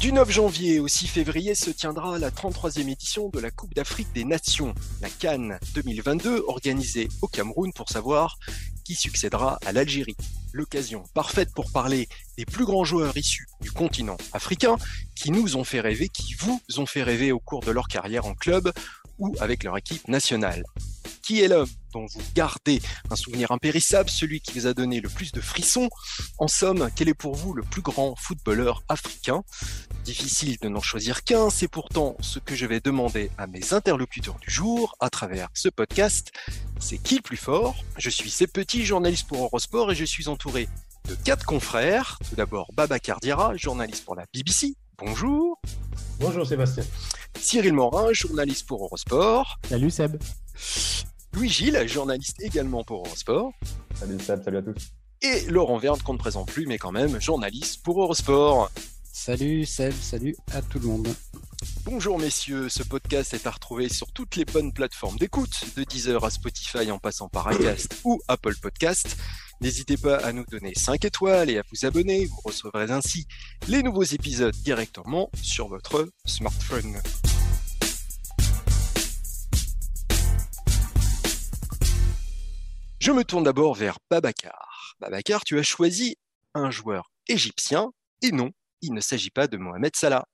Du 9 janvier au 6 février se tiendra la 33e édition de la Coupe d'Afrique des Nations, la Cannes 2022, organisée au Cameroun pour savoir qui succédera à l'Algérie. L'occasion parfaite pour parler des plus grands joueurs issus du continent africain qui nous ont fait rêver, qui vous ont fait rêver au cours de leur carrière en club ou avec leur équipe nationale. Qui est l'homme dont vous gardez un souvenir impérissable, celui qui vous a donné le plus de frissons En somme, quel est pour vous le plus grand footballeur africain? Difficile de n'en choisir qu'un, c'est pourtant ce que je vais demander à mes interlocuteurs du jour à travers ce podcast. C'est qui le plus fort? Je suis ces petits journalistes pour Eurosport et je suis entouré de quatre confrères. Tout d'abord Baba Cardiera, journaliste pour la BBC. Bonjour. Bonjour Sébastien. Cyril Morin, journaliste pour Eurosport. Salut Seb. Louis Gilles, journaliste également pour Eurosport. Salut Seb, salut à tous. Et Laurent Verne, qu'on ne présente plus, mais quand même, journaliste pour Eurosport. Salut Seb, salut à tout le monde. Bonjour messieurs, ce podcast est à retrouver sur toutes les bonnes plateformes d'écoute, de Deezer à Spotify en passant par Acast ou Apple Podcast. N'hésitez pas à nous donner 5 étoiles et à vous abonner, vous recevrez ainsi les nouveaux épisodes directement sur votre smartphone. Je me tourne d'abord vers Babacar. Babacar, tu as choisi un joueur égyptien et non, il ne s'agit pas de Mohamed Salah.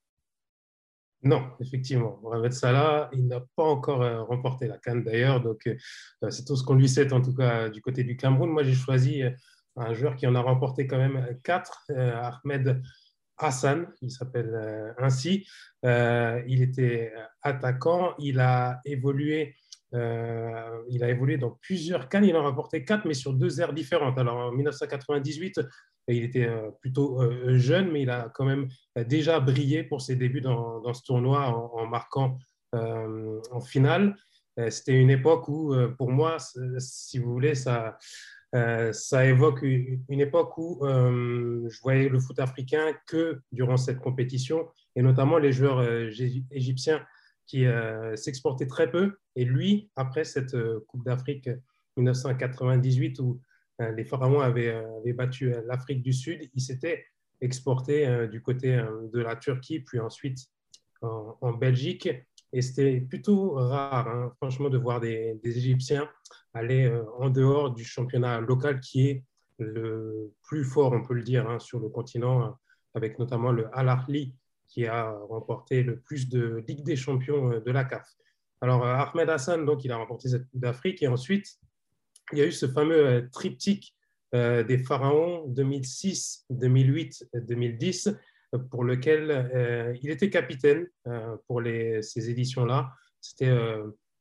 Non, effectivement. Mohamed Salah, il n'a pas encore euh, remporté la Cannes d'ailleurs, donc euh, c'est tout ce qu'on lui sait en tout cas du côté du Cameroun. Moi, j'ai choisi euh, un joueur qui en a remporté quand même quatre, Ahmed Hassan, il s'appelle ainsi. il était attaquant, il a évolué euh, il a évolué dans plusieurs cannes. Il en a remporté quatre, mais sur deux aires différentes. Alors en 1998, il était euh, plutôt euh, jeune, mais il a quand même déjà brillé pour ses débuts dans, ce tournoi en, marquant en finale. C'était une époque où, pour moi, si vous voulez, ça évoque une époque où je voyais le foot africain que durant cette compétition, et notamment les joueurs égyptiens qui euh, s'exportait très peu. Et lui, après cette euh, Coupe d'Afrique 1998 où euh, les Pharaons avaient, battu l'Afrique du Sud, il s'était exporté du côté de la Turquie, puis ensuite en, Belgique. Et c'était plutôt rare, hein, franchement, de voir des, Égyptiens aller en dehors du championnat local qui est le plus fort, on peut le dire, hein, sur le continent, avec notamment le Al Ahly qui a remporté le plus de Ligue des champions euh, de la CAF. Alors, euh, Ahmed Hassan, donc, il a remporté cette Coupe d'Afrique. Et ensuite, il y a eu ce fameux euh, triptyque des Pharaons 2006, 2008, 2010, pour lequel il était capitaine pour les, ces éditions-là. C'était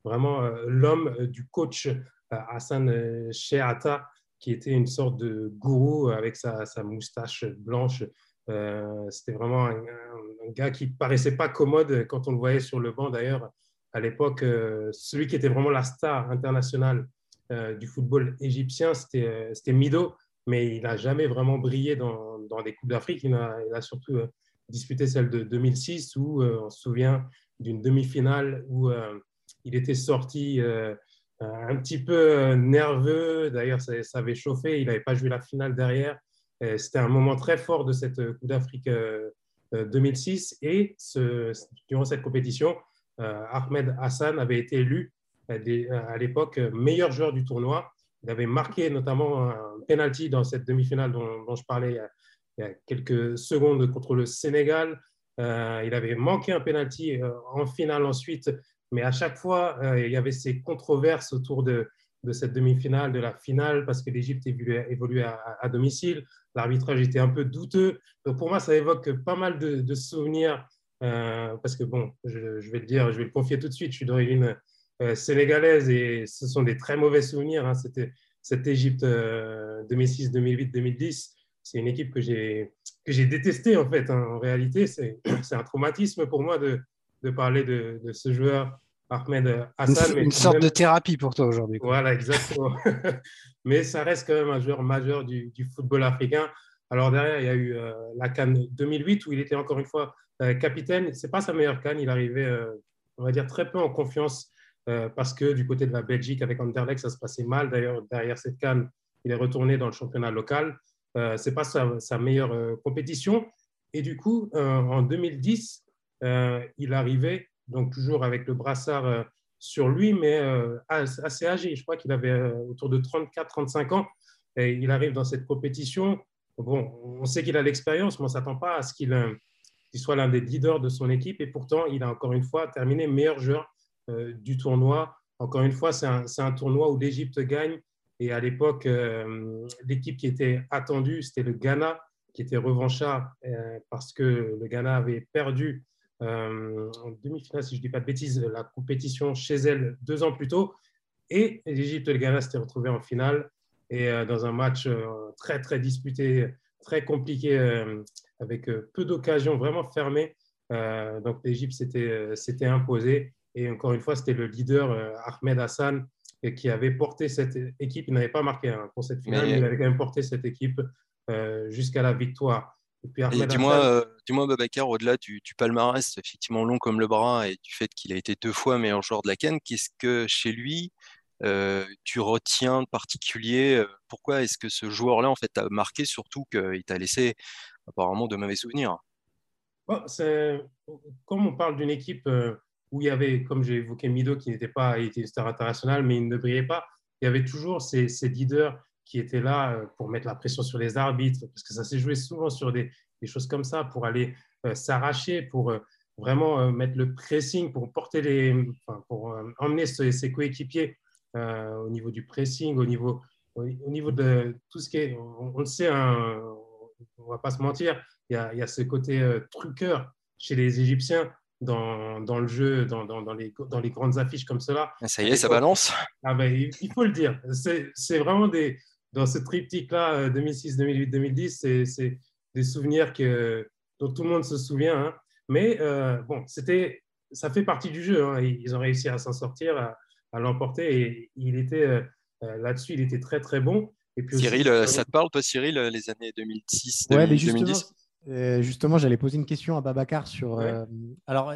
vraiment l'homme du coach Hassan Sheata, qui était une sorte de gourou avec sa, sa moustache blanche euh, c'était vraiment un, gars qui paraissait pas commode quand on le voyait sur le banc. D'ailleurs, à l'époque, euh, celui qui était vraiment la star internationale euh, du football égyptien, c'était Mido, mais il n'a jamais vraiment brillé dans, des Coupes d'Afrique. Il, a surtout disputé celle de 2006, où on se souvient d'une demi-finale où il était sorti un petit peu nerveux. D'ailleurs, ça, avait chauffé. Il n'avait pas joué la finale derrière. C'était un moment très fort de cette Coupe d'Afrique 2006 euh, et durant cette compétition, euh, Ahmed Hassan avait été élu euh, à l'époque meilleur joueur du tournoi. Il avait marqué notamment un penalty dans cette demi-finale dont, je parlais il y a quelques secondes contre le Sénégal. il avait manqué un penalty en finale ensuite, mais à chaque fois, il y avait ces controverses autour de, de cette demi-finale, de la finale, parce que l'Égypte évoluait, à, domicile. L'arbitrage était un peu douteux. Donc pour moi, ça évoque pas mal de, souvenirs, euh, parce que bon, je, vais le dire, je vais le confier tout de suite, je suis d'origine euh, sénégalaise et ce sont des très mauvais souvenirs. Hein. C'était, cette Égypte 2006, 2008, 2010, c'est une équipe que j'ai détestée en fait. Hein. En réalité, c'est un traumatisme pour moi de, de parler de, ce joueur Ahmed Hassan. Une, sorte de thérapie pour toi aujourd'hui. Voilà, exactement. mais ça reste quand même un joueur majeur du, du football africain. Alors derrière, il y a eu euh, la Cannes 2008 où il était encore une fois euh, capitaine. C'est pas sa meilleure Cannes. Il arrivait, euh, on va dire, très peu en confiance parce que du côté de la Belgique avec Anderlecht, ça se passait mal. D'ailleurs, derrière cette Cannes, il est retourné dans le championnat local. Euh, c'est pas sa, sa meilleure compétition. Et du coup, en 2010, il arrivait donc toujours avec le brassard sur lui, mais assez âgé. Je crois qu'il avait autour de 34-35 ans. Et il arrive dans cette compétition bon, on sait qu'il a l'expérience, mais on ne s'attend pas à ce euh, qu'il soit l'un des leaders de son équipe. Et pourtant, il a encore une fois terminé meilleur joueur euh, du tournoi. Encore une fois, c'est un, tournoi où l'Égypte gagne. Et à l'époque, euh, l'équipe qui était attendue, c'était le Ghana, qui était revanchard parce que le Ghana avait perdu en demi-finale, si je ne dis pas de bêtises, la compétition chez elle deux ans plus tôt. Et l'Égypte et le Ghana s'étaient retrouvés en finale et euh, dans un match euh, très, très disputé, très compliqué, euh, avec peu d'occasions, vraiment fermées. donc l'Égypte s'était imposée. Et encore une fois, c'était le leader Ahmed Hassan qui avait porté cette équipe. Il n'avait pas marqué hein, pour cette finale, mais... il avait quand même porté cette équipe jusqu'à la victoire. Dis-moi, dis-moi, Babacar, au-delà du, du, palmarès, effectivement long comme le bras et du fait qu'il a été deux fois meilleur joueur de la Cannes, qu'est-ce que chez lui, euh, tu retiens de particulier euh, Pourquoi est-ce que ce joueur-là, en fait, t'a marqué, surtout qu'il t'a laissé apparemment de mauvais souvenirs? Comme on parle d'une équipe euh, où il y avait, comme j'ai évoqué, Mido, qui n'était pas était une star internationale, mais il ne brillait pas, il y avait toujours ces, leaders qui étaient là pour mettre la pression sur les arbitres, parce que ça s'est joué souvent sur des, choses comme ça, pour aller s'arracher, pour vraiment mettre le pressing, pour porter les, pour emmener ses coéquipiers euh, au niveau du pressing, au niveau, au niveau de tout ce qui est, on, le sait, hein, on ne va pas se mentir, il y a, il y a ce côté euh, truqueur chez les Égyptiens dans, dans le jeu, dans, dans, dans, les, dans les grandes affiches comme cela. Ah, ça y est, ça balance. Ah ben, il, faut le dire. C'est vraiment des, dans ce triptyque-là, 2006, 2008, 2010, c'est des souvenirs que, dont tout le monde se souvient. Hein. Mais euh, bon, c'était, ça fait partie du jeu. Hein. Ils ont réussi à s'en sortir, à l'emporter. Et il était euh, euh, là-dessus, il était très très bon. Et puis Cyril, ça te parle, toi, Cyril, les années 2006, 2010 Justement, j'allais poser une question à Babacar sur. alors,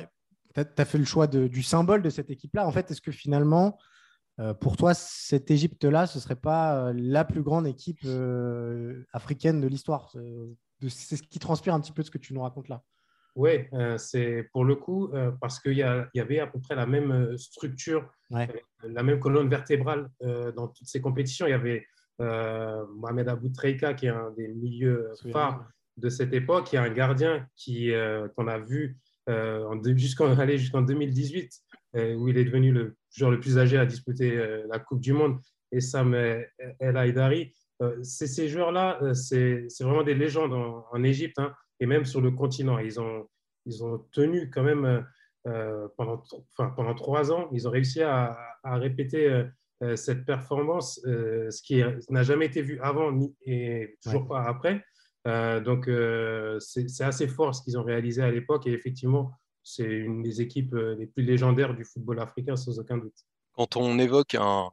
tu as, fait le choix du symbole de cette équipe-là. En fait, est-ce que finalement, pour toi, cette Égypte-là, ce ne serait pas la plus grande équipe africaine de l'histoire? C'est ce qui transpire un petit peu de ce que tu nous racontes là. Oui, euh, c'est pour le coup, euh, parce qu'il y, y, avait à peu près la même euh, structure, la même colonne vertébrale dans toutes ces compétitions. Il y avait Mohamed Abou Treika, qui est un des milieux phares de cette époque. Il y a un gardien qui, qu'on a vu jusqu'en, aller jusqu'en 2018, où il est devenu le joueur le plus âgé à disputer la Coupe du Monde, et Sam El Haïdari. c'est ces joueurs-là, c'est, vraiment des légendes en, Égypte. Hein et même sur le continent. Ils ont, ils ont tenu quand même euh, pendant, enfin, pendant trois ans, ils ont réussi à, à répéter euh, euh, cette performance, ce qui n'a jamais été vu avant ni, et toujours pas après. donc, c'est assez fort ce qu'ils ont réalisé à l'époque et effectivement, c'est une des équipes les plus légendaires du football africain, sans aucun doute. Quand on évoque un,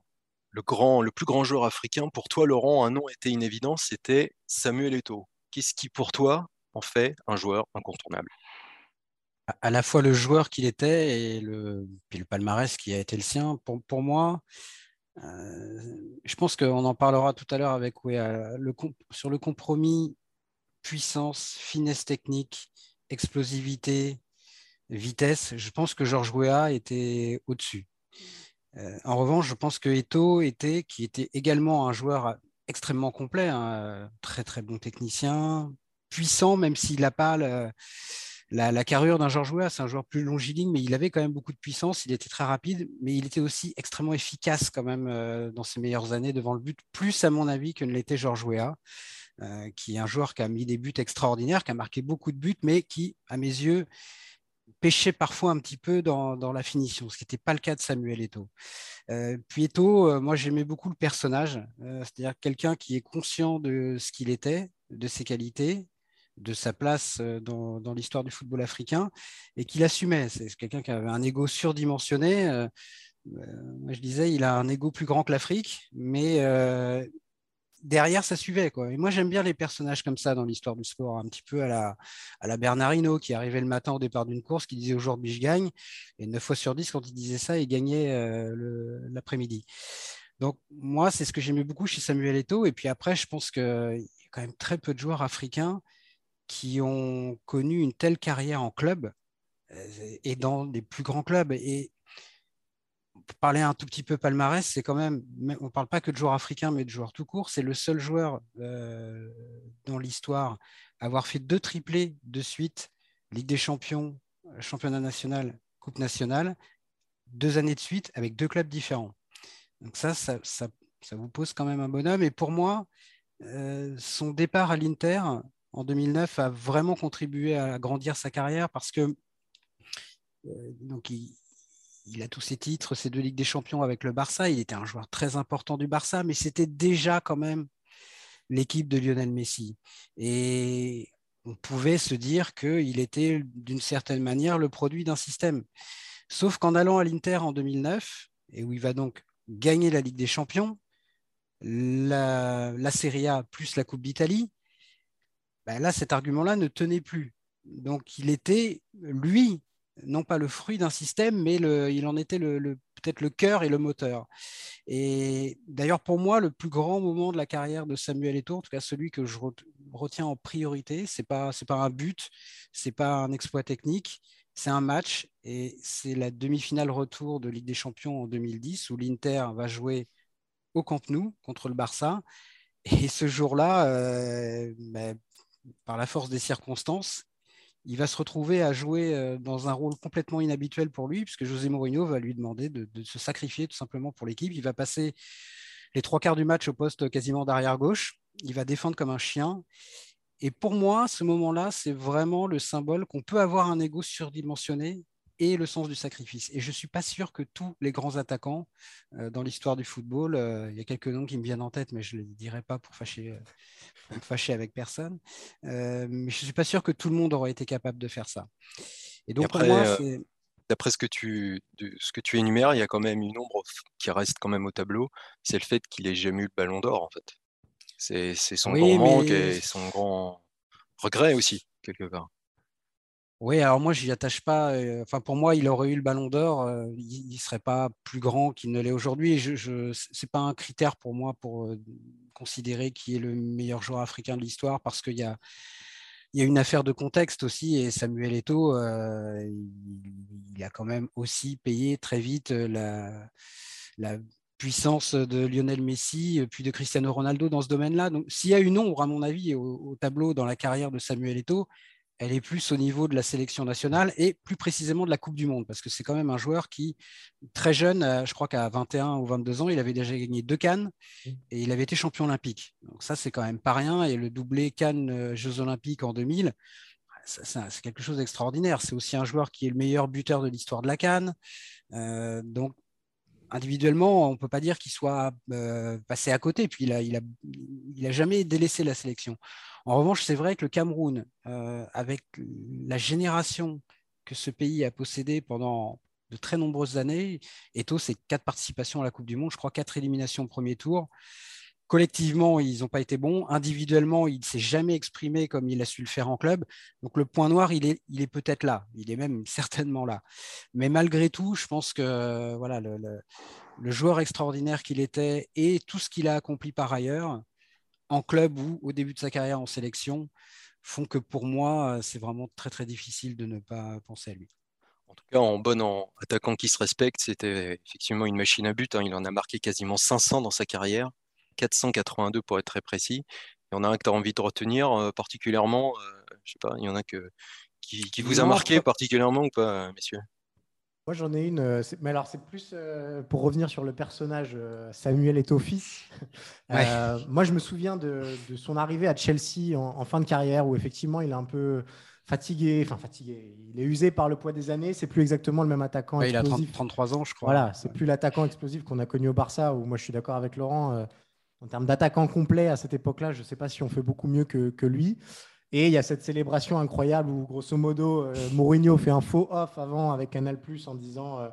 le, grand, le plus grand joueur africain, pour toi, Laurent, un nom était une évidence, c'était Samuel Eto'o. Qu'est-ce qui, pour toi, en fait un joueur incontournable? À la fois le joueur qu'il était et le, puis le palmarès qui a été le sien. Pour, pour moi, euh, je pense qu'on en parlera tout à l'heure avec Wea. Le, sur le compromis puissance, finesse technique, explosivité, vitesse, je pense que Georges Weah était au-dessus. Euh, en revanche, je pense que Eto était, qui était également un joueur extrêmement complet, un très très bon technicien, puissant, même s'il n'a pas la, carrure d'un Georges Weah. C'est un joueur plus longiligne, mais il avait quand même beaucoup de puissance. Il était très rapide, mais il était aussi extrêmement efficace quand même euh, dans ses meilleures années devant le but, plus à mon avis que ne l'était Georges Weah. Euh, qui est un joueur qui a mis des buts extraordinaires, qui a marqué beaucoup de buts, mais qui, à mes yeux, pêchait parfois un petit peu dans, la finition, ce qui n'était pas le cas de Samuel Eto'o. Euh, puis Eto'o, euh, moi j'aimais beaucoup le personnage, euh, c'est-à-dire quelqu'un qui est conscient de ce qu'il était, de ses qualités, de sa place dans, dans l'histoire du football africain et qui l'assumait. C'est quelqu'un qui avait un ego surdimensionné. moi je disais, il a un ego plus grand que l'Afrique, mais derrière, ça suivait. Quoi. Et moi, j'aime bien les personnages comme ça dans l'histoire du sport, un petit peu à la, à Bernardino, qui arrivait le matin au départ d'une course, qui disait aujourd'hui je gagne. Et 9 fois sur 10, quand il disait ça, il gagnait euh, l'après-midi. Donc, moi, c'est ce que j'aimais beaucoup chez Samuel Eto'o. Et puis après, je pense qu'il y a quand même très peu de joueurs africains qui ont connu une telle carrière en club euh, et dans les plus grands clubs. Parler un tout petit peu palmarès, c'est quand même, on ne parle pas que de joueurs africains, mais de joueurs tout court. C'est le seul joueur euh, dans l'histoire à avoir fait deux triplés de suite, Ligue des Champions, Championnat national, Coupe nationale, deux années de suite avec deux clubs différents. Donc ça, ça, vous pose quand même un bonhomme. Et pour moi, euh, son départ à l'Inter en 2009 a vraiment contribué à grandir sa carrière parce que euh, donc il, il a tous ses titres, ses deux Ligues des Champions avec le Barça. Il était un joueur très important du Barça, mais c'était déjà quand même l'équipe de Lionel Messi. Et on pouvait se dire qu'il était d'une certaine manière le produit d'un système. Sauf qu'en allant à l'Inter en 2009, et où il va donc gagner la Ligue des Champions, la, Serie A plus la Coupe d'Italie, ben là, cet argument-là ne tenait plus. Donc, il était, lui, non pas le fruit d'un système, mais il en était peut-être le cœur et le moteur. Et d'ailleurs, pour moi, le plus grand moment de la carrière de Samuel Eto'o, en tout cas celui que je retiens en priorité, c'est pas pas un but, c'est pas un exploit technique, c'est un match et c'est la demi-finale retour de Ligue des Champions en 2010 où l'Inter va jouer au Camp Nou contre le Barça. Et ce jour-là, euh, ben, par la force des circonstances, il va se retrouver à jouer euh, dans un rôle complètement inhabituel pour lui, puisque José Mourinho va lui demander de, se sacrifier tout simplement pour l'équipe. Il va passer les trois quarts du match au poste quasiment d'arrière gauche. Il va défendre comme un chien. Et pour moi, ce moment-là, c'est vraiment le symbole qu'on peut avoir un ego surdimensionné et le sens du sacrifice. Et je ne suis pas sûr que tous les grands attaquants euh, dans l'histoire du football, euh, il y a quelques noms qui me viennent en tête, mais je ne les dirai pas pour fâcher, euh, fâcher avec personne. mais je ne suis pas sûr que tout le monde aurait été capable de faire ça. Et donc, pour moi, D'après ce, que tu, ce que tu énumères, il y a quand même une ombre qui reste quand même au tableau, c'est le fait qu'il ait jamais eu le ballon d'or, en fait. C'est son grand manque et son grand regret aussi, quelque part. Oui, alors moi, je n'y attache pas. Euh, enfin, pour moi, il aurait eu le ballon d'or. Euh, il ne serait pas plus grand qu'il ne l'est aujourd'hui. Je, je, pas un critère pour moi pour euh, considérer qui est le meilleur joueur africain de l'histoire parce qu'il y a, une affaire de contexte aussi. Et Samuel Eto'o, il, a quand même aussi payé très vite la, puissance de Lionel Messi, puis de Cristiano Ronaldo dans ce domaine-là. Donc, s'il y a une ombre, à mon avis, au, au tableau dans la carrière de Samuel Eto'o, elle est plus au niveau de la sélection nationale et plus précisément de la Coupe du Monde, parce que c'est quand même un joueur qui, très jeune, euh, je crois qu'à 21 ou 22 ans, il avait déjà gagné deux Cannes et il avait été champion olympique. Donc ça, c'est quand même pas rien. Et le doublé Cannes euh, Jeux olympiques en 2000, c'est quelque chose d'extraordinaire. C'est aussi un joueur qui est le meilleur buteur de l'histoire de la Cannes. Euh, donc individuellement, on ne peut pas dire qu'il soit passé à côté. Puis il a, jamais délaissé la sélection. En revanche, c'est vrai que le Cameroun, euh, avec la génération que ce pays a possédée pendant de très nombreuses années, Eto, c'est quatre participations à la Coupe du Monde, je crois quatre éliminations au premier tour. Collectivement, ils n'ont pas été bons. Individuellement, il ne s'est jamais exprimé comme il a su le faire en club. Donc le point noir, il est, il est peut-être là. Il est même certainement là. Mais malgré tout, je pense que voilà, le, joueur extraordinaire qu'il était et tout ce qu'il a accompli par ailleurs, en club ou au début de sa carrière en sélection font que pour moi, c'est vraiment très très difficile de ne pas penser à lui. En tout cas, en bon attaquant qui se respecte, c'était effectivement une machine à but. Hein. Il en a marqué quasiment 500 dans sa carrière, 482 pour être très précis. Il y en a un que tu as envie de retenir euh, particulièrement. Euh, je sais pas, il y en a que, qui, vous a marqué particulièrement ou pas, messieurs? Moi, j'en ai une, euh, mais alors c'est plus euh, pour revenir sur le personnage euh, Samuel est fils. moi, je me souviens de, son arrivée à Chelsea en, fin de carrière, où effectivement, il a un peu fatigué, enfin fatigué. Il est usé par le poids des années. C'est plus exactement le même attaquant explosif. Il a 33 ans, je crois. Voilà, c'est plus l'attaquant explosif qu'on a connu au Barça. Où moi, je suis d'accord avec Laurent. Euh, en termes d'attaquant complet à cette époque-là, je ne sais pas si on fait beaucoup mieux que, lui. Et il y a cette célébration incroyable où, grosso modo, euh, Mourinho fait un faux off avant avec Canal en disant euh,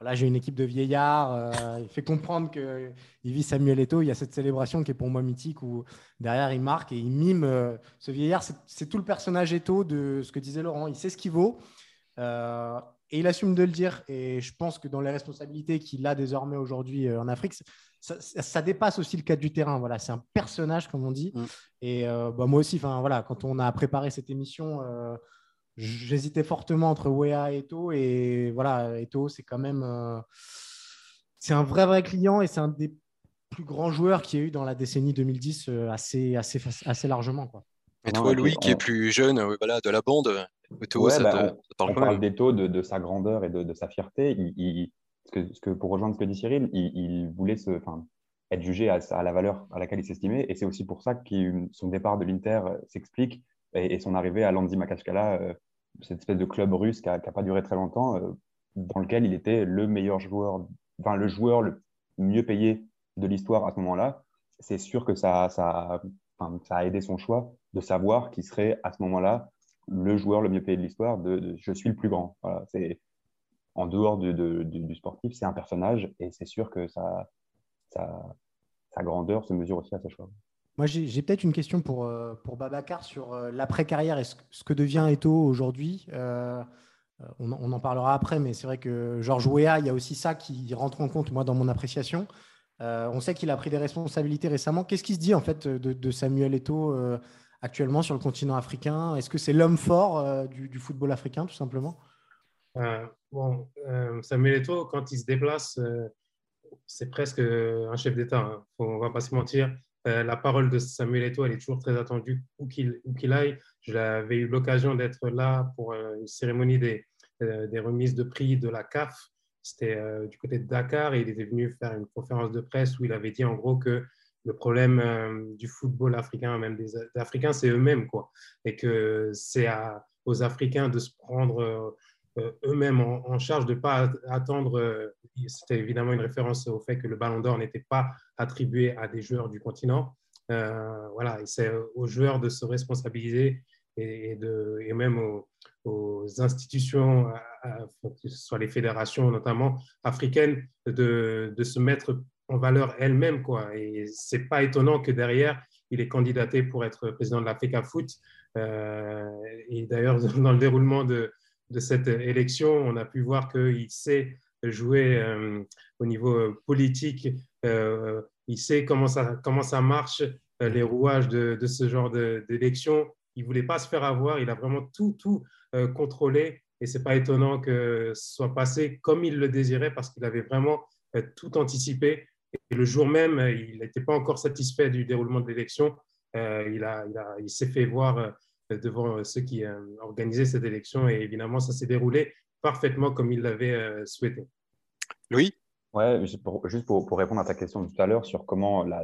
Voilà, j'ai une équipe de vieillards. il fait comprendre qu'il vit Samuel Eto'o. Il y a cette célébration qui est pour moi mythique où derrière il marque et il mime ce vieillard. C'est tout le personnage Eto'o de ce que disait Laurent. Il sait ce qu'il vaut. Et il assume de le dire. Et je pense que dans les responsabilités qu'il a désormais aujourd'hui en Afrique, ça, dépasse aussi le cadre du terrain. Voilà, c'est un personnage, comme on dit. Mm. Et euh, bah, moi aussi, enfin voilà, quand on a préparé cette émission, euh, j'hésitais fortement entre Wea et Eto. Et voilà, Eto, c'est quand même, euh, c'est un vrai vrai client et c'est un des plus grands joueurs qu'il y a eu dans la décennie 2010 assez assez assez largement quoi. Et toi, Louis, qui est plus jeune, voilà, de la bande, Ça, bah, on, parle d'Eto, de, sa grandeur et de, sa fierté. il que, que, pour rejoindre ce que dit Cyril, il, voulait se, être jugé à, la valeur à laquelle il s'estimait. Et c'est aussi pour ça que son départ de l'Inter euh, s'explique et, son arrivée à Landi Makachkala, euh, cette espèce de club russe qui n'a pas duré très longtemps, euh, dans lequel il était le meilleur joueur, enfin le joueur le mieux payé de l'histoire à ce moment-là. C'est sûr que ça, ça, ça a aidé son choix de savoir qu'il serait à ce moment-là le joueur le mieux payé de l'histoire, de, je suis le plus grand. C'est en dehors du sportif, c'est un personnage et c'est sûr que sa, grandeur se mesure aussi à ses choix. Moi, j'ai peut-être une question pour, euh, pour Babacar sur euh, l'après-carrière et ce, que devient Eto aujourd'hui. Euh, on, en parlera après, mais c'est vrai que Georges Weah, il y a aussi ça qui rentre en compte, moi, dans mon appréciation. on sait qu'il a pris des responsabilités récemment. Qu'est-ce qui se dit, en fait, de, Samuel Eto actuellement sur le continent africain? Est-ce que c'est l'homme fort du, du, football africain, tout simplement? Euh, bon, euh, Samuel Eto'o, quand il se déplace, euh, c'est presque un chef d'État. Hein. On ne va pas se mentir. la parole de Samuel Eto'o, elle est toujours très attendue où qu'il aille. J'avais eu l'occasion d'être là pour une cérémonie des, des, remises de prix de la CAF. C'était du côté de Dakar et il était venu faire une conférence de presse où il avait dit en gros que le problème du football africain, même des, Africains, c'est eux-mêmes, quoi. Et que c'est aux Africains de se prendre euh, eux-mêmes en, charge de ne pas attendre. Euh, c'était évidemment une référence au fait que le Ballon d'Or n'était pas attribué à des joueurs du continent. Euh, voilà, c'est aux joueurs de se responsabiliser et, de, et même aux, institutions, que ce soit les fédérations notamment africaines, de, de se mettre en valeur elles-mêmes. Quoi. Et ce n'est pas étonnant que derrière, il est candidaté pour être président de l'Africa Foot. et d'ailleurs, dans le déroulement de, de cette élection, on a pu voir qu'il sait jouer euh, au niveau euh, politique, euh, il sait comment ça, comment ça marche, les rouages de, ce genre d'élection. Il ne voulait pas se faire avoir, il a vraiment tout, tout contrôlé et ce n'est pas étonnant que ce soit passé comme il le désirait parce qu'il avait vraiment tout anticipé. Et le jour même, il n'était pas encore satisfait du déroulement de l'élection. il, a, il, il s'est fait voir devant euh, ceux qui euh, organisaient cette élection. Et évidemment, ça s'est déroulé parfaitement comme il l'avait euh, souhaité. Louis? Ouais, juste, pour, répondre à ta question tout à l'heure sur comment la,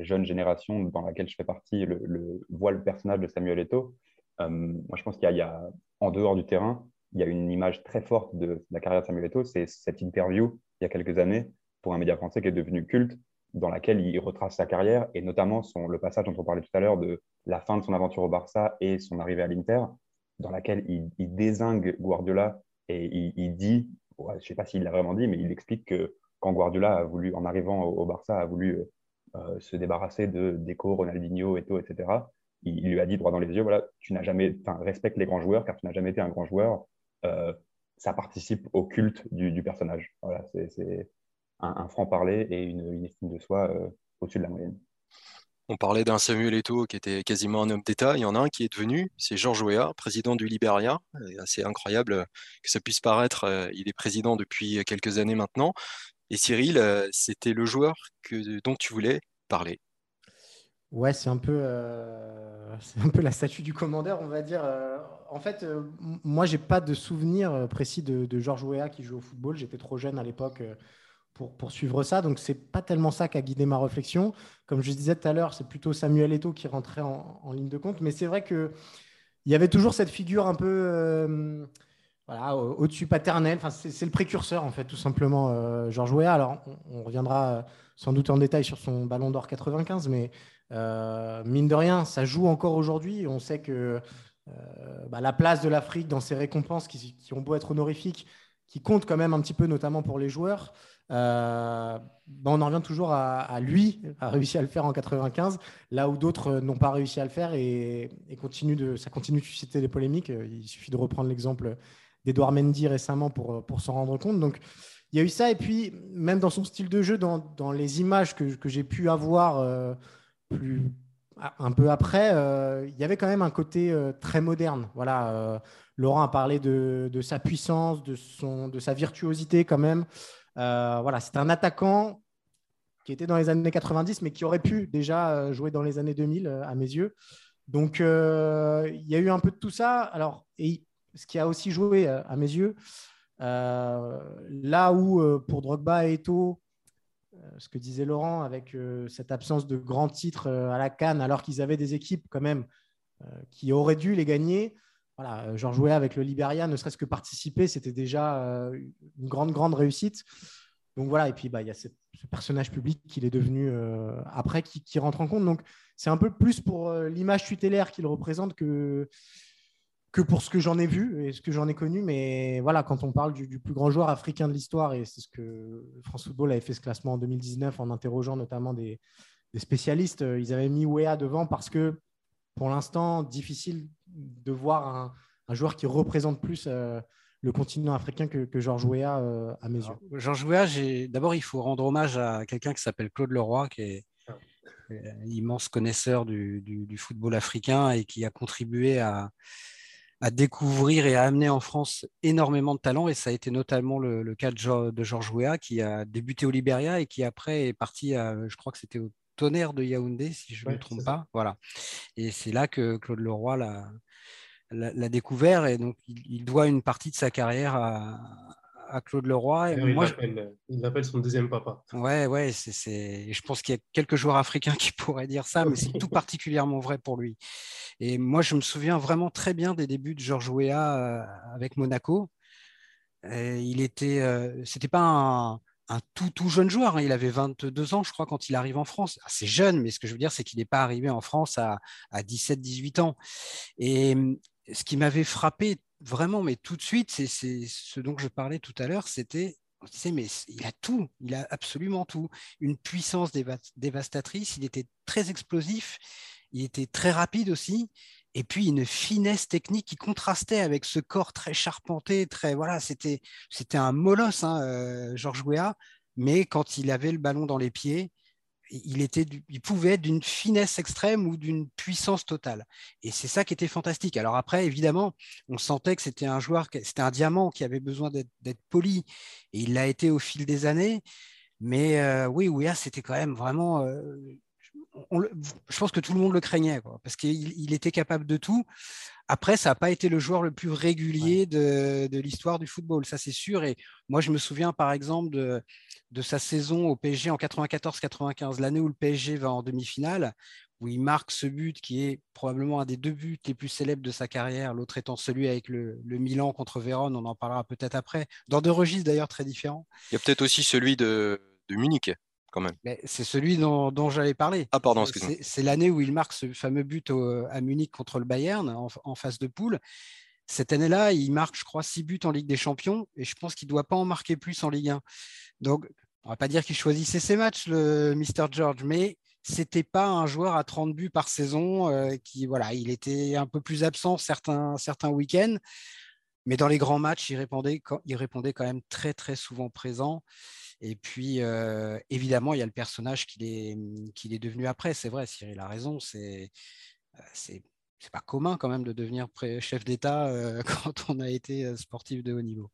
jeune génération dans laquelle je fais partie le, voit le personnage de Samuel Eto'o, moi je pense qu'il y, a, en dehors du terrain, il y a une image très forte de la carrière de Samuel Eto'o, c'est cette interview il y a quelques années pour un média français qui est devenu culte, dans laquelle il retrace sa carrière et notamment son, le passage dont on parlait tout à l'heure de la fin de son aventure au Barça et son arrivée à l'Inter, dans laquelle il, désingue Guardiola et il, dit, je ne sais pas s'il l'a vraiment dit, mais il explique que quand Guardiola a voulu, en arrivant au, Barça, a voulu euh, se débarrasser de Deco, Ronaldinho, Eto, etc., il, lui a dit droit dans les yeux, voilà, tu n'as jamais, respecte les grands joueurs car tu n'as jamais été un grand joueur. Euh, ça participe au culte du, personnage. Voilà, c'est un, franc-parler et une, estime de soi euh, au-dessus de la moyenne. On parlait d'un Samuel Eto'o qui était quasiment un homme d'État. Il y en a un qui est devenu, c'est Georges Weah, président du Libéria. C'est incroyable que ça puisse paraître. Euh, il est président depuis quelques années maintenant. Et Cyril, euh, c'était le joueur que, dont tu voulais parler. Ouais, c'est un peu, c'est un peu la statue du commandeur, on va dire. en fait, moi, j'ai pas de souvenir précis de, de Georges Weah qui joue au football. J'étais trop jeune à l'époque pour, suivre ça. Donc, c'est pas tellement ça qui a guidé ma réflexion. Comme je disais tout à l'heure, c'est plutôt Samuel Eto'o qui rentrait en, ligne de compte. Mais c'est vrai que il y avait toujours cette figure un peu voilà, au-dessus paternel. Enfin, c'est le précurseur, en fait, tout simplement, Georges Weah. Alors, on, reviendra sans doute en détail sur son ballon d'or 95, mais mine de rien, ça joue encore aujourd'hui. On sait que bah, la place de l'Afrique dans ces récompenses qui, qui, ont beau être honorifiques, qui comptent quand même un petit peu, notamment pour les joueurs, euh, ben, on en revient toujours à, lui, a réussi à le faire en 95, là où d'autres n'ont pas réussi à le faire et, continue de, ça continue de susciter des polémiques. Il suffit de reprendre l'exemple d'Edouard Mendy récemment pour, pour s'en rendre compte. Donc, il y a eu ça. Et puis, même dans son style de jeu, dans, dans les images que, que j'ai pu avoir euh, plus, un peu après, euh, il y avait quand même un côté très moderne. Voilà, Laurent a parlé de, de, sa puissance, de, son, de sa virtuosité quand même. Euh, voilà, c'est un attaquant qui était dans les années 90, mais qui aurait pu déjà euh, jouer dans les années 2000 euh, à mes yeux. Donc, il y a eu un peu de tout ça. Alors, et ce qui a aussi joué à mes yeux, là où pour Drogba et Eto, ce que disait Laurent avec cette absence de grands titres à la Cannes, alors qu'ils avaient des équipes quand même qui auraient dû les gagner. Voilà, Georges Weah avec le Liberia, ne serait-ce que participer, c'était déjà une grande, grande réussite. Donc voilà, et puis bah, il y a ce, personnage public qu'il est devenu euh, après qui, rentre en compte. Donc c'est un peu plus pour euh, l'image tutélaire qu'il représente que, que pour ce que j'en ai vu et ce que j'en ai connu. Mais voilà, quand on parle du, plus grand joueur africain de l'histoire, et c'est ce que France Football avait fait ce classement en 2019 en interrogeant notamment des, spécialistes, euh, ils avaient mis Wea devant parce que pour l'instant, difficile de voir un, joueur qui représente plus le continent africain que, que Georges Weah euh, à mes yeux. Georges Weah, d'abord, il faut rendre hommage à quelqu'un qui s'appelle Claude Leroy, qui est un ah. immense connaisseur du, football africain et qui a contribué à, découvrir et à amener en France énormément de talents. Et ça a été notamment le, cas de, Georges Weah, qui a débuté au Liberia et qui après est parti à, je crois que c'était au tonnerre de Yaoundé, si je ne me trompe pas. Voilà. Et c'est là que Claude Leroy l'a découvert et donc il, doit une partie de sa carrière à, Claude Leroy. Et moi, il l'appelle son deuxième papa. Ouais, ouais, c'est, je pense qu'il y a quelques joueurs africains qui pourraient dire ça, mais c'est tout particulièrement vrai pour lui. Et moi, je me souviens vraiment très bien des débuts de Georges Weah euh, avec Monaco. il était, euh, c'était pas un, tout, tout jeune joueur. Hein. Il avait 22 ans, je crois, quand il arrive en France. C'est jeune, mais ce que je veux dire, c'est qu'il n'est pas arrivé en France à, à 17-18 ans. Et ce qui m'avait frappé vraiment, mais tout de suite, c'est ce dont je parlais tout à l'heure, c'était on mais il a tout, il a absolument tout. Une puissance dévastatrice, il était très explosif, il était très rapide aussi, et puis une finesse technique qui contrastait avec ce corps très charpenté, très voilà, c'était c'était un molosse, hein, euh, Georges Weah, mais quand il avait le ballon dans les pieds, il, était, il pouvait être d'une finesse extrême ou d'une puissance totale. Et c'est ça qui était fantastique. Alors après, évidemment, on sentait que c'était un joueur, c'était un diamant qui avait besoin d'être poli. Et il l'a été au fil des années. Mais euh, oui, oui, c'était quand même vraiment. Euh, je pense que tout le monde le craignait, parce qu'il était capable de tout. Après, ça n'a pas été le joueur le plus régulier de, l'histoire du football, ça c'est sûr. Et moi, je me souviens par exemple de, de sa saison au PSG en 94-95, l'année où le PSG va en demi-finale, où il marque ce but qui est probablement un des deux buts les plus célèbres de sa carrière, l'autre étant celui avec le, Milan contre Vérone, on en parlera peut-être après, dans deux registres d'ailleurs très différents. Il y a peut-être aussi celui de, de Munich. Quand même. C'est celui dont, dont j'allais parler. Ah, pardon, C'est l'année où il marque ce fameux but à Munich contre le Bayern en, en phase de poule. Cette année-là, il marque, je crois, six buts en Ligue des Champions et je pense qu'il ne doit pas en marquer plus en Ligue 1. Donc, on ne va pas dire qu'il choisissait ses matchs, le Mr. George, mais c'était pas un joueur à 30 buts par saison. Euh, qui, voilà, il était un peu plus absent certains, certains week-ends, mais dans les grands matchs, il répondait, il répondait quand même très, très souvent présent. Et puis, évidemment, il y a le personnage qu'il est, qu'il est devenu après. C'est vrai, Cyril a raison. C'est, c'est, c'est pas commun quand même de devenir chef d'État quand on a été sportif de haut niveau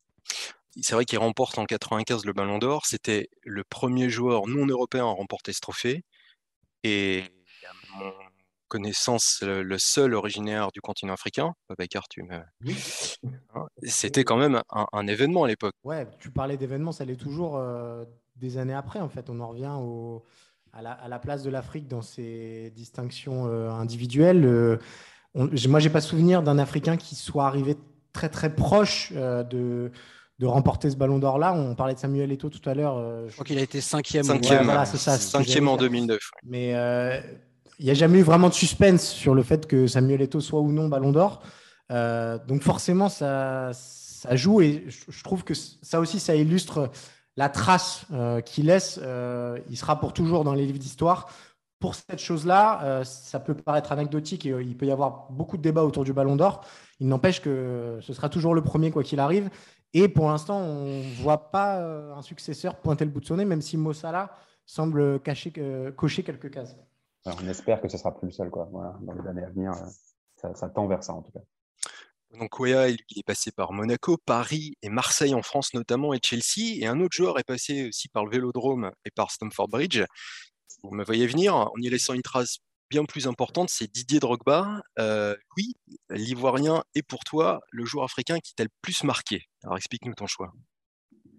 c'est vrai qu'il remporte en 95 le Ballon d'Or. C'était le premier joueur non européen à remporter ce trophée. Et à mon connaissance, le seul originaire du continent africain. Babacar, tu me. Hein, c'était quand même un, événement à l'époque. Ouais, tu parlais d'événements, ça l'est toujours euh, des années après. En fait, on en revient à, la, place de l'Afrique dans ses distinctions euh, individuelles. Euh, moi, j'ai pas souvenir d'un Africain qui soit arrivé très très proche de, de remporter ce ballon d'or là. On parlait de Samuel Eto'o tout à l'heure. je crois qu'il a été cinquième. Cinquième, voilà, c'est ça, cinquième en 2009. Mais il n'y a jamais eu vraiment de suspense sur le fait que Samuel Eto'o soit ou non ballon d'or. donc forcément, ça, ça joue et je trouve que ça aussi, ça illustre la trace euh, qu'il laisse. Euh, il sera pour toujours dans les livres d'histoire. Pour cette chose-là, euh, ça peut paraître anecdotique et il peut y avoir beaucoup de débats autour du Ballon d'Or. Il n'empêche que ce sera toujours le premier quoi qu'il arrive. Et pour l'instant, on ne voit pas un successeur pointer le bout de son nez, même si Mossala semble cocher quelques cases. On espère que ce sera plus le seul. Quoi. dans les années à venir, ça tend vers ça en tout cas. Donc Wea, il est passé par Monaco, Paris et Marseille en France notamment et Chelsea. Et un autre joueur est passé aussi par le Vélodrome et par Stamford Bridge. Vous me voyez venir en y laissant une trace bien plus importante, c'est Didier Drogba. Euh, oui, l'Ivoirien est pour toi le joueur africain qui t'a le plus marqué. Alors explique-nous ton choix.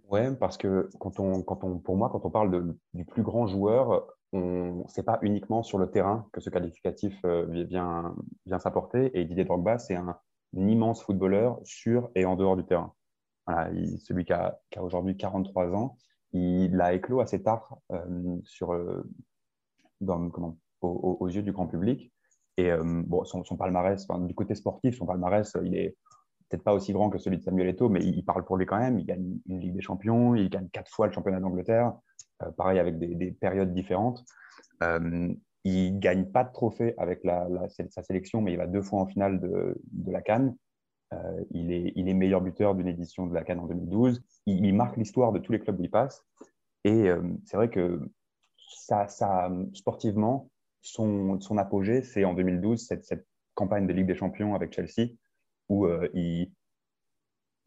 Ouais, parce que quand on, quand on, pour moi, quand on parle du plus grand joueur, on n'est pas uniquement sur le terrain que ce qualificatif euh, vient, vient s'apporter. Et Didier Drogba, c'est un, immense footballeur sur et en dehors du terrain. celui qui a, aujourd'hui 43 ans, il a éclos assez tard euh, sur, euh, aux, yeux du grand public. Et bon, son, palmarès, du côté sportif, son palmarès, il est peut-être pas aussi grand que celui de Samuel Eto'o, mais il, parle pour lui quand même. Il gagne une Ligue des Champions, il gagne quatre fois le championnat d'Angleterre, pareil avec des, des périodes différentes. Il gagne pas de trophée avec sa sélection, mais il va deux fois en finale de, la Cannes. Euh, il, est, meilleur buteur d'une édition de la Cannes en 2012. Il, marque l'histoire de tous les clubs où il passe. Et euh, c'est vrai que ça, sportivement, son, apogée, c'est en 2012, cette, campagne de Ligue des Champions avec Chelsea, où euh, il,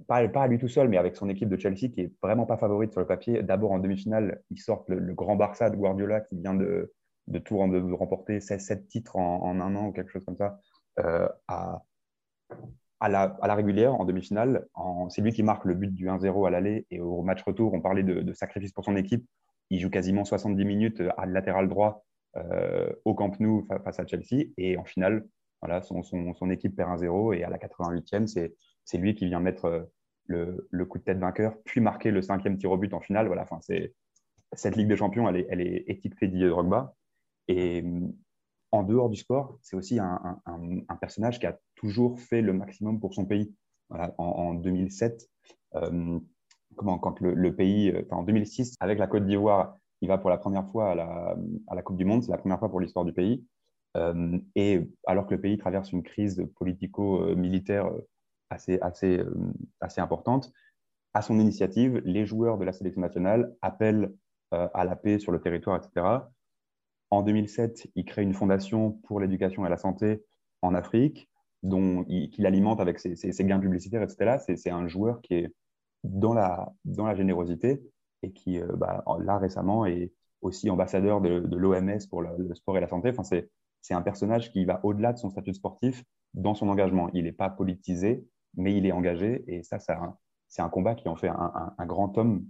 pas, pas lui tout seul, mais avec son équipe de Chelsea qui est vraiment pas favorite sur le papier. D'abord en demi-finale, il sort le, grand Barça de Guardiola qui vient de, de tout remporter 16, titres en, un an ou quelque chose comme ça euh, à, à, la, régulière en demi-finale. C'est lui qui marque le but du 1-0 à l'aller et au match retour, on parlait de, sacrifice pour son équipe. Il joue quasiment 70 minutes à latéral droit euh, au Camp Nou face à Chelsea et en finale, voilà, son, son, son équipe perd 1-0 et à la 88e, c'est lui qui vient mettre euh, le, le, coup de tête vainqueur, puis marquer le cinquième tir au but en finale. Voilà, c'est cette Ligue des Champions, elle est, elle est étiquetée Didier Drogba. Et mm, en dehors du sport, c'est aussi un, personnage qui a toujours fait le maximum pour son pays. en, 2007, euh, comment, quand le, pays, euh, en 2006, avec la Côte d'Ivoire, il va pour la première fois à la, à la Coupe du Monde, c'est la première fois pour l'histoire du pays. Euh, et alors que le pays traverse une crise politico-militaire assez, assez, assez importante, à son initiative, les joueurs de la sélection nationale appellent à la paix sur le territoire, etc. En 2007, il crée une fondation pour l'éducation et la santé en Afrique, dont qu'il alimente avec ses, gains publicitaires, etc. C'est un joueur qui est dans la, dans la générosité et qui, euh, bah, là récemment, est aussi ambassadeur de, l'OMS pour le, sport et la santé. Enfin, c'est un personnage qui va au-delà de son statut sportif dans son engagement. Il n'est pas politisé, mais il est engagé. Et ça, c'est un combat qui en fait un, grand homme.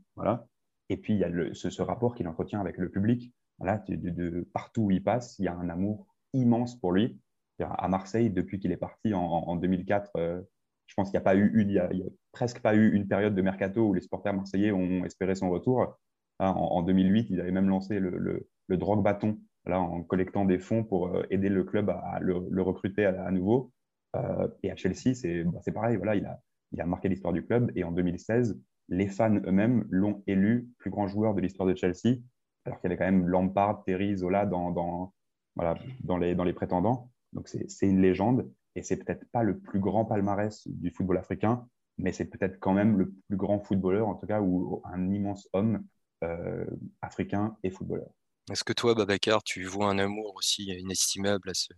Et puis, il y a ce, rapport qu'il entretient avec le public de, partout où il passe, il y a un amour immense pour lui. À Marseille, depuis qu'il est parti en, 2004, euh, je pense qu'il n'y a pas eu il presque pas eu une période de mercato où les supporters marseillais ont espéré son retour. en, 2008, ils avaient même lancé le, le, drogue bâton en collectant des fonds pour euh, aider le club à, le, recruter à, nouveau. Euh, et à Chelsea, c'est bah, pareil. Voilà, il a, il a marqué l'histoire du club. Et en 2016, les fans eux-mêmes l'ont élu plus grand joueur de l'histoire de Chelsea alors qu'il y avait quand même Lampard, Terry, Zola dans, dans, voilà, dans, les, dans les prétendants. Donc c'est une légende et c'est peut-être pas le plus grand palmarès du football africain, mais c'est peut-être quand même le plus grand footballeur, en tout cas, ou un immense homme euh, africain et footballeur. Est-ce que toi, Babacar, tu vois un amour aussi inestimable à, ce,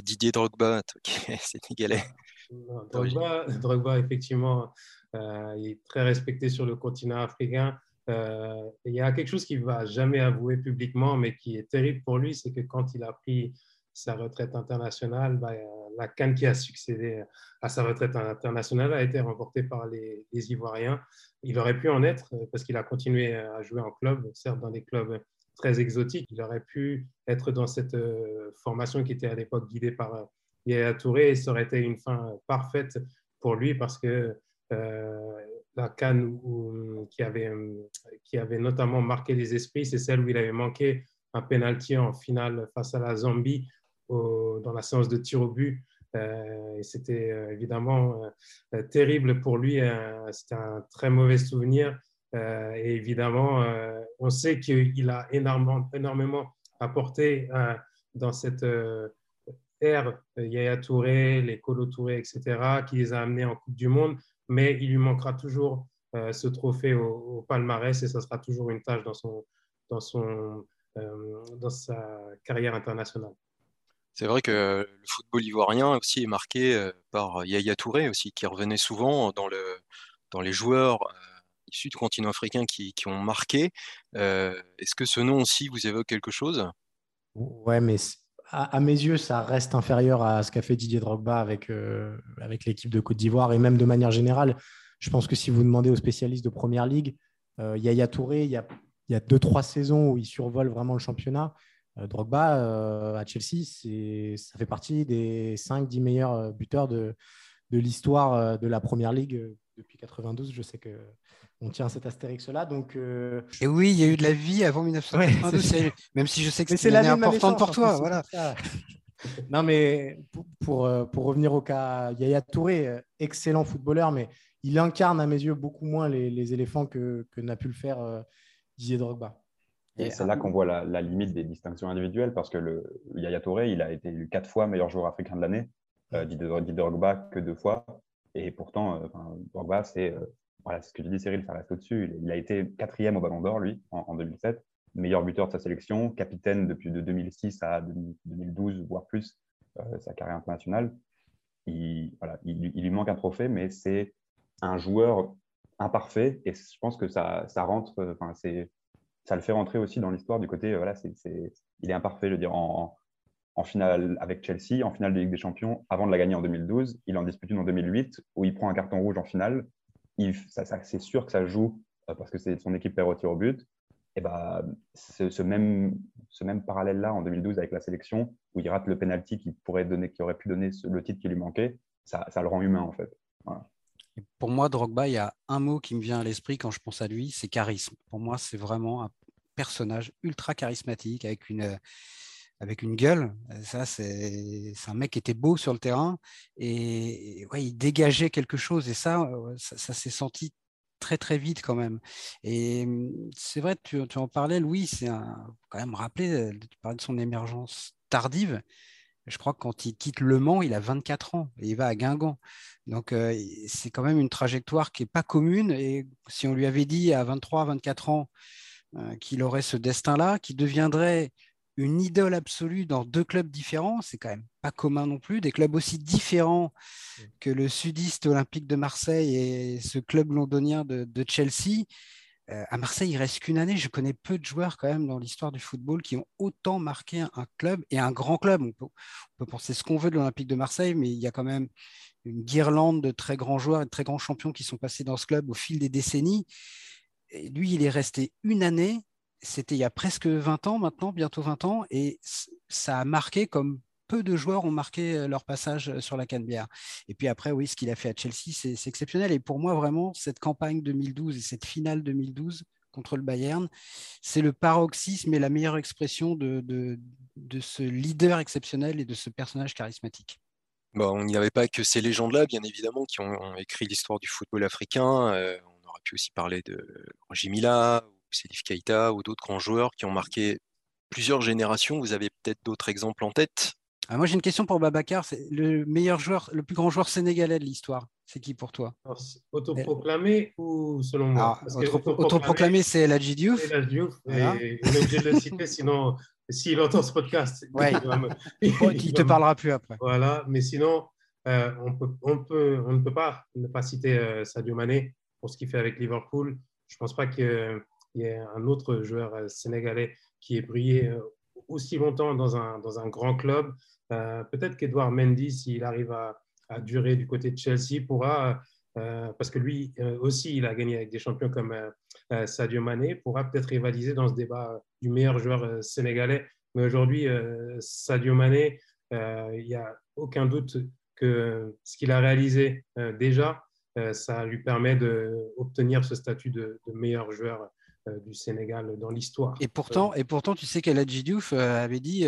Didier Drogba, qui est sénégalais? Drogba, Drogba, effectivement, euh, il est très respecté sur le continent africain. Euh, il y a quelque chose qu'il ne va jamais avouer publiquement, mais qui est terrible pour lui, c'est que quand il a pris sa retraite internationale, bah, la canne qui a succédé à sa retraite internationale a été remportée par les, Ivoiriens. Il aurait pu en être euh, parce qu'il a continué à jouer en club, certes dans des clubs très exotiques. Il aurait pu être dans cette euh, formation qui était à l'époque guidée par, Yaya Touré, ça aurait été une fin parfaite pour lui parce que la canne qui, avait, qui avait notamment marqué les esprits, c'est celle où il avait manqué un penalty en finale face à la Zambie dans la séance de tir au but. Euh, et c'était euh, évidemment euh, terrible pour lui. c'était un très mauvais souvenir. Et évidemment, on sait qu'il a énormément, apporté dans cette ère Yaya Touré, les Colo Touré, etc., qui les a amenés en Coupe du Monde. Mais il lui manquera toujours ce trophée au, palmarès et ça sera toujours une tâche dans, son, dans, son, dans sa carrière internationale. C'est vrai que le football ivoirien aussi est marqué euh, par Yaya Touré aussi, qui revenait souvent dans, le, dans les joueurs euh, du continent africain qui, qui ont marqué. Euh, est-ce que ce nom aussi vous évoque quelque chose? Ouais, mais à, mes yeux, ça reste inférieur à ce qu'a fait Didier Drogba avec, avec l'équipe de Côte d'Ivoire et même de manière générale. Je pense que si vous demandez aux spécialistes de Première Ligue, Yaya Touré, il y a, il y a deux, trois saisons où il survole vraiment le championnat. Euh, Drogba euh, à Chelsea, ça fait partie des 5-10 meilleurs euh, buteurs de, de l'histoire de la Première Ligue depuis 92. Je sais que on tient cet astérix-là. Donc, Et oui, il y a eu de la vie avant 1992, même si je sais que c'est l'année importante pour toi. Voilà. non, mais pour, pour, revenir au cas Yaya Touré, excellent footballeur, mais il incarne à mes yeux beaucoup moins les, les éléphants que, que n'a pu le faire Didier Drogba. Et c'est là qu'on voit la, limite des distinctions individuelles parce que le, Yaya Touré, il a été élu quatre fois meilleur joueur africain de l'année, euh, Didier Drogba que deux fois. Et pourtant, euh, c'est euh, voilà, ce que tu dis, Cyril, ça reste au-dessus. Il, a été quatrième au Ballon d'Or, lui, en, 2007, meilleur buteur de sa sélection, capitaine depuis de 2006 à 2012, voire plus, euh, sa carrière internationale. Il, voilà, il, lui manque un trophée, mais c'est un joueur imparfait et je pense que ça, ça rentre, enfin, c'est ça le fait rentrer aussi dans l'histoire du côté, voilà, c'est, il est imparfait, je veux dire, en, en, finale avec Chelsea, en finale de Ligue des Champions, avant de la gagner en 2012. Il en dispute une en 2008, où il prend un carton rouge en finale. Ça, c'est sûr que ça joue euh, parce que c'est son équipe perd au tir au but. Et bah, ce, même, ce même parallèle-là en 2012 avec la sélection, où il rate le penalty qui, qui aurait pu donner le titre qui lui manquait, ça, ça le rend humain en fait. Pour moi, Drogba, il y a un mot qui me vient à l'esprit quand je pense à lui, c'est charisme. Pour moi, c'est vraiment un personnage ultra charismatique avec une, avec une gueule. Ça, c'est un mec qui était beau sur le terrain et, ouais, il dégageait quelque chose. Et ça, ça, s'est senti très très vite quand même. Et c'est vrai, tu, tu en parlais, Louis, c'est quand même rappelé, tu parlais de son émergence tardive. Je crois que quand il quitte Le Mans, il a 24 ans et il va à Guingamp. Donc, euh, c'est quand même une trajectoire qui n'est pas commune. Et si on lui avait dit à 23, 24 ans euh, qu'il aurait ce destin-là, qu'il deviendrait une idole absolue dans deux clubs différents, c'est quand même pas commun non plus. Des clubs aussi différents que le sudiste olympique de Marseille et ce club londonien de Chelsea. Euh, à Marseille, il reste qu'une année. Je connais peu de joueurs quand même dans l'histoire du football qui ont autant marqué un club et un grand club. On peut, penser ce qu'on veut de l'Olympique de Marseille, mais il y a quand même une guirlande de très grands joueurs et de très grands champions qui sont passés dans ce club au fil des décennies. Et lui, il est resté une année. C'était il y a presque 20 ans maintenant, bientôt 20 ans, et ça a marqué comme peu de joueurs ont marqué euh, leur passage euh, sur la Canebière. Et puis après, oui, ce qu'il a fait à Chelsea, c'est exceptionnel. Et pour moi, vraiment, cette campagne 2012 et cette finale 2012 contre le Bayern, c'est le paroxysme et la meilleure expression de, ce leader exceptionnel et de ce personnage charismatique. Bon, il n'y avait pas que ces légendes-là, bien évidemment, qui ont, écrit l'histoire du football africain. Euh, on aurait pu aussi parler de Jimila, ou Selif Keita, ou d'autres grands joueurs qui ont marqué plusieurs générations. Vous avez peut-être d'autres exemples en tête? Ah, moi, j'ai une question pour Babacar. C'est le meilleur joueur, le plus grand joueur sénégalais de l'histoire. C'est qui pour toi? Autoproclamé ou selon moi? Ah, Autoproclamé, c'est El Hadji Diouf. El Diouf. Et il est obligé de le citer, sinon, s'il entend ce podcast, il ne te parlera plus après. Voilà, mais sinon, euh, on, peut, on, peut, on ne peut pas ne pas citer euh, Sadio Mané pour ce qu'il fait avec Liverpool. Je ne pense pas qu'il y ait un autre joueur euh, sénégalais qui ait brillé aussi longtemps dans un, dans un grand club. Euh, peut-être qu'Edouard Mendy, s'il arrive à, durer du côté de Chelsea, pourra, euh, parce que lui euh, aussi, il a gagné avec des champions comme Sadio Mané, pourra peut-être rivaliser dans ce débat du meilleur joueur sénégalais. Mais aujourd'hui, Sadio Mané, il n'y a aucun doute que ce qu'il a réalisé déjà, ça lui permet d'obtenir ce statut de, meilleur joueur du Sénégal dans l'histoire. Et pourtant, et pourtant, tu sais qu'Eladji Diouf avait dit,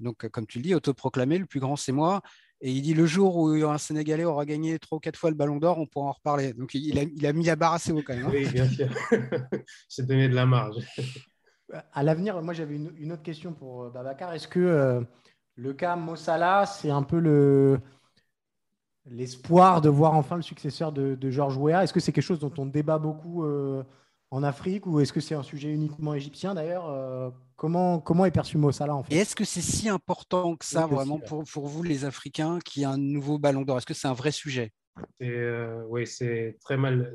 donc comme tu le dis, autoproclamé, le plus grand c'est moi. Et il dit le jour où un Sénégalais aura gagné trois ou quatre fois le Ballon d'Or, on pourra en reparler. Donc il a, il a mis la barre assez haut quand même. Hein. oui, bien sûr. C'est donné de la marge. À l'avenir, moi j'avais une, autre question pour Babacar. Est-ce que le cas Mossala, c'est un peu le, l'espoir de voir enfin le successeur de, Georges Weah? Est-ce que c'est quelque chose dont on débat beaucoup euh, en Afrique ou est-ce que c'est un sujet uniquement égyptien d'ailleurs euh, comment, comment est perçu Mossala en fait? Et est-ce que c'est si important que ça vraiment pour, pour, vous les Africains qu'il y ait un nouveau ballon d'or? Est-ce que c'est un vrai sujet? Euh, oui, c'est très mal.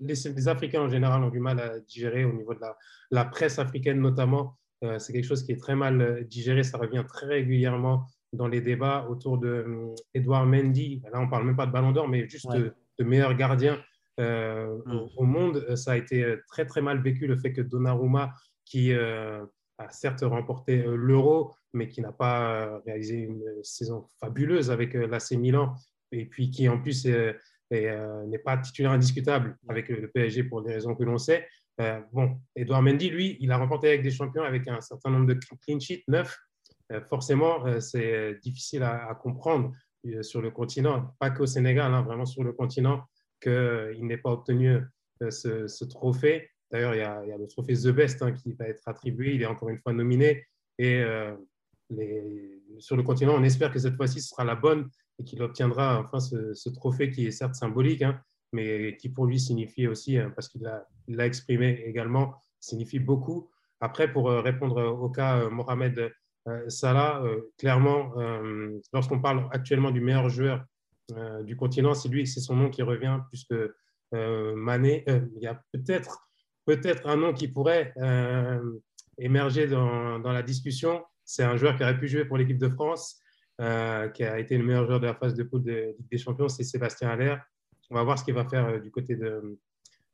Les, Africains en général ont du mal à digérer au niveau de la, la presse africaine notamment. c'est quelque chose qui est très mal digéré. Ça revient très régulièrement dans les débats autour de Edouard Mendy. Là, on ne parle même pas de Ballon d'Or, mais juste de, meilleur gardien euh, mm. au, monde. Ça a été très, très mal vécu le fait que Donnarumma, qui euh, a certes remporté euh, l'Euro, mais qui n'a pas réalisé une saison fabuleuse avec l'AC Milan, et puis qui en plus n'est pas titulaire indiscutable avec le PSG pour des raisons que l'on sait. bon, Edouard Mendy, lui, il a remporté avec des champions avec un certain nombre de clean sheets, neuf, euh, forcément, euh, c'est difficile à, comprendre euh, sur le continent, pas qu'au Sénégal, hein, vraiment sur le continent, qu'il n'ait pas obtenu ce, trophée. D'ailleurs, il, y a le trophée The Best hein, qui va être attribué. Il est encore une fois nominé. Et sur le continent, on espère que cette fois-ci, ce sera la bonne et qu'il obtiendra enfin ce, trophée qui est certes symbolique, hein, mais qui pour lui signifie aussi, parce qu'il l'a exprimé également, signifie beaucoup. Après, pour répondre au cas Mohamed euh, Salah, euh, clairement, euh, lorsqu'on parle actuellement du meilleur joueur du continent, c'est lui, c'est son nom qui revient, puisque Mané, il y a peut-être peut-être un nom qui pourrait émerger dans, dans, la discussion. C'est un joueur qui aurait pu jouer pour l'équipe de France, qui a été le meilleur joueur de la phase de poule de Ligue des Champions, c'est Sébastien Haller. On va voir ce qu'il va faire du côté de,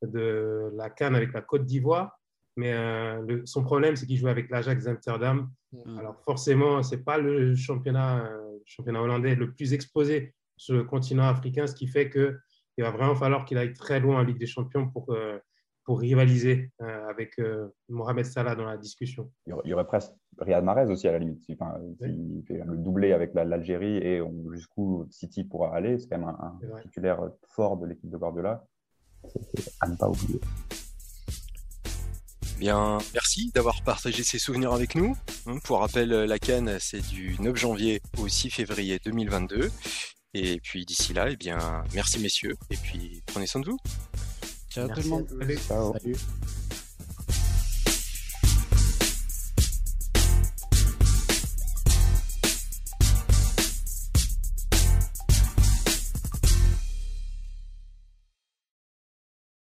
de la Cannes avec la Côte d'Ivoire. Mais euh, son problème, c'est qu'il joue avec l'Ajax Amsterdam. Mm. Alors forcément, ce n'est pas le championnat, euh, championnat hollandais le plus exposé sur le continent africain, ce qui fait qu'il va vraiment falloir qu'il aille très loin en Ligue des Champions pour, euh, pour rivaliser avec Mohamed Salah dans la discussion. Il y aurait presque Riyad Mahrez aussi à la limite. il fait le doublé avec l'Algérie et jusqu'où City pourra aller, c'est quand même un, titulaire fort de l'équipe de Guardiola. C'est à ne pas oublier. Bien, merci d'avoir partagé ces souvenirs avec nous. Pour rappel, la Cannes, c'est du 9 janvier au 6 février 2022. Et puis d'ici là, eh bien, merci messieurs. Et puis prenez soin de vous. Ciao tout le monde. Salut.